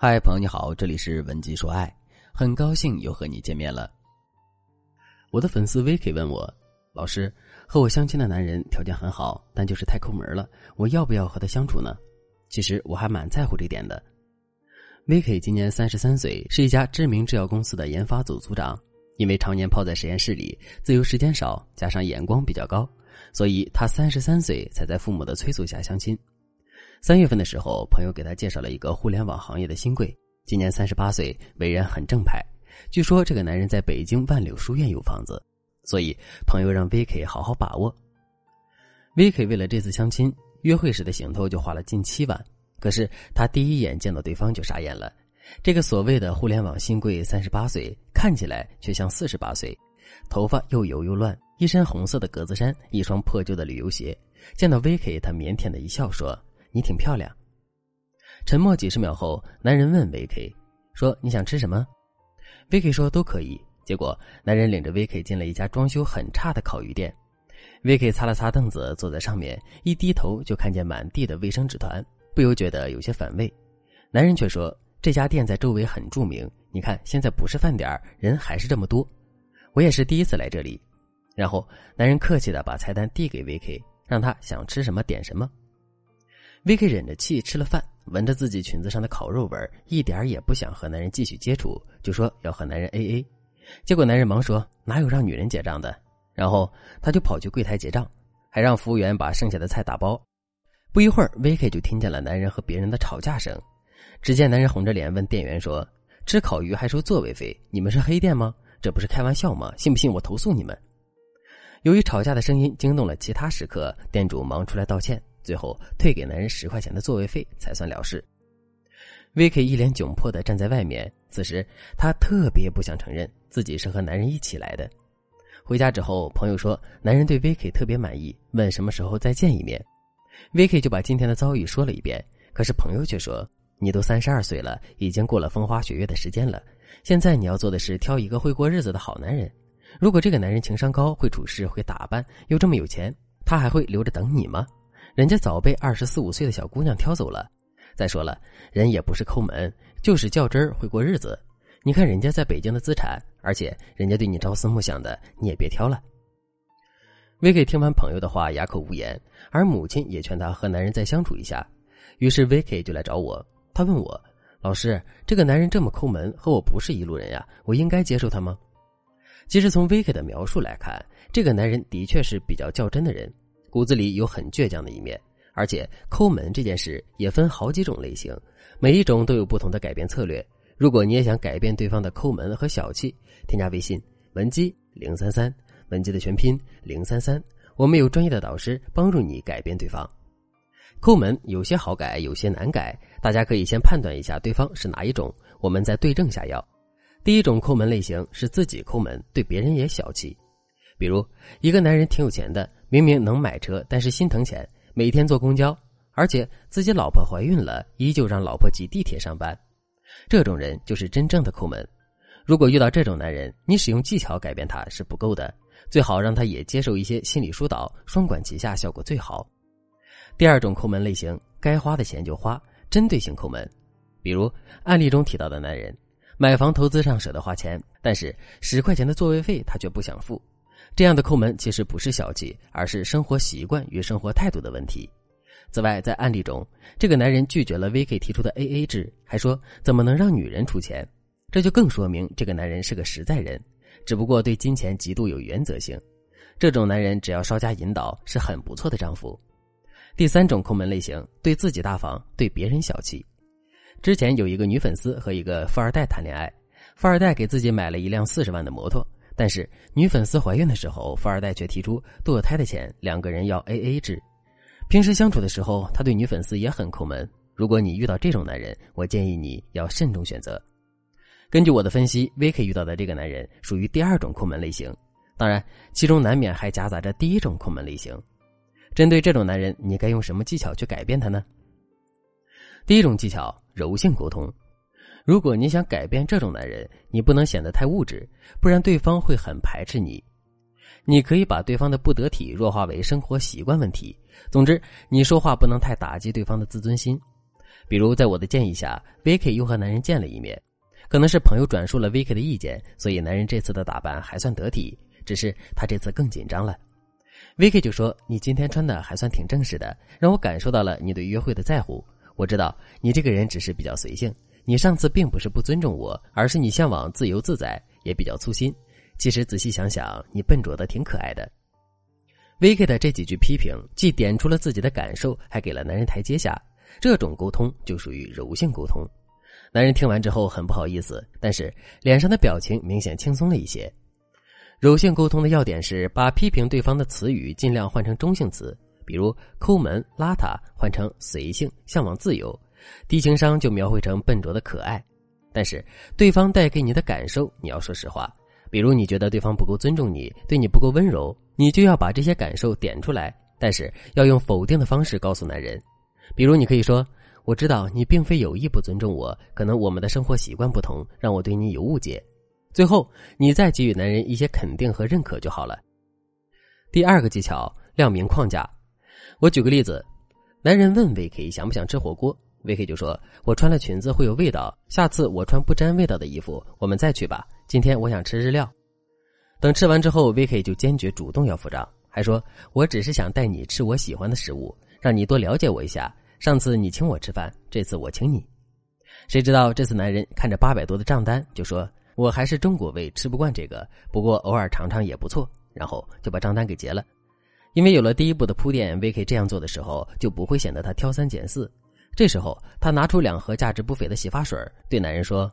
嗨，朋友你好，这里是文姬说爱，很高兴又和你见面了。我的粉丝 Vicky 问我，老师和我相亲的男人条件很好，但就是太抠门了，我要不要和他相处呢？其实我还蛮在乎这点的。Vicky 今年三十三岁，是一家知名制药公司的研发组组长。因为常年泡在实验室里，自由时间少，加上眼光比较高，所以他三十三岁才在父母的催促下相亲。三月份的时候，朋友给他介绍了一个互联网行业的新贵，今年三十八岁，为人很正派。据说这个男人在北京万柳书院有房子，所以朋友让 VK 好好把握。VK 为了这次相亲，约会时的行头就花了近七万。可是他第一眼见到对方就傻眼了，这个所谓的互联网新贵三十八岁，看起来却像四十八岁，头发又油又乱，一身红色的格子衫，一双破旧的旅游鞋。见到 VK，他腼腆的一笑说。你挺漂亮。沉默几十秒后，男人问 VK：“ 说你想吃什么？”VK 说：“都可以。”结果，男人领着 VK 进了一家装修很差的烤鱼店。VK 擦了擦凳子，坐在上面，一低头就看见满地的卫生纸团，不由觉得有些反胃。男人却说：“这家店在周围很著名，你看现在不是饭点人还是这么多。我也是第一次来这里。”然后，男人客气的把菜单递给 VK，让他想吃什么点什么。VK 忍着气吃了饭，闻着自己裙子上的烤肉味一点也不想和男人继续接触，就说要和男人 AA。结果男人忙说哪有让女人结账的，然后他就跑去柜台结账，还让服务员把剩下的菜打包。不一会儿，VK 就听见了男人和别人的吵架声。只见男人红着脸问店员说：“吃烤鱼还收座位费？你们是黑店吗？这不是开玩笑吗？信不信我投诉你们？”由于吵架的声音惊动了其他食客，店主忙出来道歉。最后退给男人十块钱的座位费才算了事。Vicky 一脸窘迫的站在外面，此时他特别不想承认自己是和男人一起来的。回家之后，朋友说男人对 Vicky 特别满意，问什么时候再见一面。Vicky 就把今天的遭遇说了一遍，可是朋友却说：“你都三十二岁了，已经过了风花雪月的时间了，现在你要做的是挑一个会过日子的好男人。如果这个男人情商高，会处事，会打扮，又这么有钱，他还会留着等你吗？”人家早被二十四五岁的小姑娘挑走了。再说了，人也不是抠门，就是较真儿，会过日子。你看人家在北京的资产，而且人家对你朝思暮想的，你也别挑了。v k 听完朋友的话，哑口无言，而母亲也劝他和男人再相处一下。于是 v k 就来找我，他问我：“老师，这个男人这么抠门，和我不是一路人呀，我应该接受他吗？”其实从 v k 的描述来看，这个男人的确是比较较真的人。骨子里有很倔强的一面，而且抠门这件事也分好几种类型，每一种都有不同的改变策略。如果你也想改变对方的抠门和小气，添加微信文姬零三三，文姬的全拼零三三，我们有专业的导师帮助你改变对方。抠门有些好改，有些难改，大家可以先判断一下对方是哪一种，我们再对症下药。第一种抠门类型是自己抠门，对别人也小气。比如，一个男人挺有钱的，明明能买车，但是心疼钱，每天坐公交，而且自己老婆怀孕了，依旧让老婆挤地铁上班。这种人就是真正的抠门。如果遇到这种男人，你使用技巧改变他是不够的，最好让他也接受一些心理疏导，双管齐下，效果最好。第二种抠门类型，该花的钱就花，针对性抠门。比如案例中提到的男人，买房投资上舍得花钱，但是十块钱的座位费他却不想付。这样的抠门其实不是小气，而是生活习惯与生活态度的问题。此外，在案例中，这个男人拒绝了 VK 提出的 AA 制，还说怎么能让女人出钱？这就更说明这个男人是个实在人，只不过对金钱极度有原则性。这种男人只要稍加引导，是很不错的丈夫。第三种抠门类型，对自己大方，对别人小气。之前有一个女粉丝和一个富二代谈恋爱，富二代给自己买了一辆四十万的摩托。但是女粉丝怀孕的时候，富二代却提出堕胎的钱两个人要 A A 制。平时相处的时候，他对女粉丝也很抠门。如果你遇到这种男人，我建议你要慎重选择。根据我的分析，VK 遇到的这个男人属于第二种抠门类型，当然其中难免还夹杂着第一种抠门类型。针对这种男人，你该用什么技巧去改变他呢？第一种技巧：柔性沟通。如果你想改变这种男人，你不能显得太物质，不然对方会很排斥你。你可以把对方的不得体弱化为生活习惯问题。总之，你说话不能太打击对方的自尊心。比如在我的建议下，VK 又和男人见了一面，可能是朋友转述了 VK 的意见，所以男人这次的打扮还算得体，只是他这次更紧张了。VK 就说：“你今天穿的还算挺正式的，让我感受到了你对约会的在乎。我知道你这个人只是比较随性，你上次并不是不尊重我，而是你向往自由自在，也比较粗心。其实仔细想想，你笨拙的挺可爱的。Vicky 的这几句批评，既点出了自己的感受，还给了男人台阶下。这种沟通就属于柔性沟通。男人听完之后很不好意思，但是脸上的表情明显轻松了一些。柔性沟通的要点是把批评对方的词语尽量换成中性词，比如抠门、邋遢换成随性、向往自由；低情商就描绘成笨拙的可爱。但是对方带给你的感受，你要说实话。比如你觉得对方不够尊重你，对你不够温柔，你就要把这些感受点出来，但是要用否定的方式告诉男人。比如你可以说：“我知道你并非有意不尊重我，可能我们的生活习惯不同，让我对你有误解。”最后，你再给予男人一些肯定和认可就好了。第二个技巧，亮明框架。我举个例子，男人问 VK 想不想吃火锅，VK 就说：“我穿了裙子会有味道，下次我穿不沾味道的衣服，我们再去吧。今天我想吃日料。”等吃完之后，VK 就坚决主动要付账，还说：“我只是想带你吃我喜欢的食物，让你多了解我一下。上次你请我吃饭，这次我请你。”谁知道这次男人看着八百多的账单，就说。我还是中国胃，吃不惯这个。不过偶尔尝尝也不错。然后就把账单给结了。因为有了第一步的铺垫，VK 这样做的时候就不会显得他挑三拣四。这时候他拿出两盒价值不菲的洗发水，对男人说：“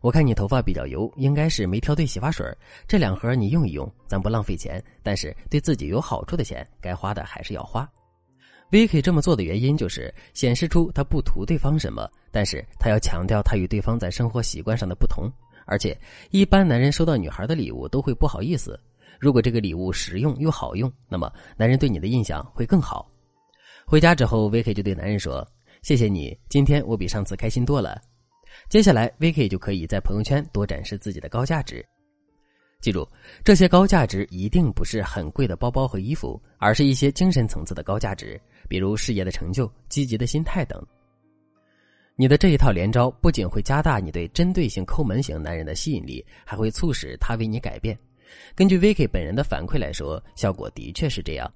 我看你头发比较油，应该是没挑对洗发水。这两盒你用一用，咱不浪费钱，但是对自己有好处的钱，该花的还是要花。”Vicky 这么做的原因就是显示出他不图对方什么，但是他要强调他与对方在生活习惯上的不同。而且，一般男人收到女孩的礼物都会不好意思。如果这个礼物实用又好用，那么男人对你的印象会更好。回家之后，Vicky 就对男人说：“谢谢你，今天我比上次开心多了。”接下来，Vicky 就可以在朋友圈多展示自己的高价值。记住，这些高价值一定不是很贵的包包和衣服，而是一些精神层次的高价值，比如事业的成就、积极的心态等。你的这一套连招不仅会加大你对针对性抠门型男人的吸引力，还会促使他为你改变。根据 Vicky 本人的反馈来说，效果的确是这样。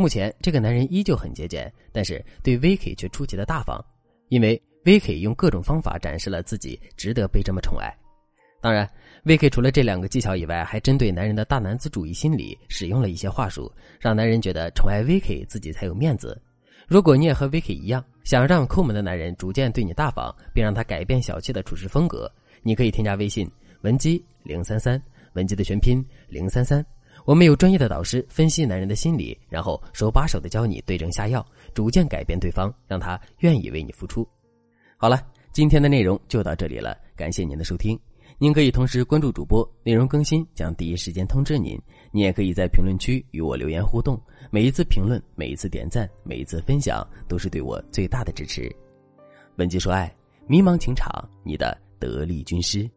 目前这个男人依旧很节俭，但是对 Vicky 却出奇的大方，因为 Vicky 用各种方法展示了自己值得被这么宠爱。当然，Vicky 除了这两个技巧以外，还针对男人的大男子主义心理使用了一些话术，让男人觉得宠爱 Vicky 自己才有面子。如果你也和 Vicky 一样，想让抠门的男人逐渐对你大方，并让他改变小气的处事风格，你可以添加微信文姬零三三，文姬的全拼零三三。我们有专业的导师分析男人的心理，然后手把手的教你对症下药，逐渐改变对方，让他愿意为你付出。好了，今天的内容就到这里了，感谢您的收听。您可以同时关注主播，内容更新将第一时间通知您。你也可以在评论区与我留言互动，每一次评论、每一次点赞、每一次分享，都是对我最大的支持。文姬说爱，迷茫情场，你的得力军师。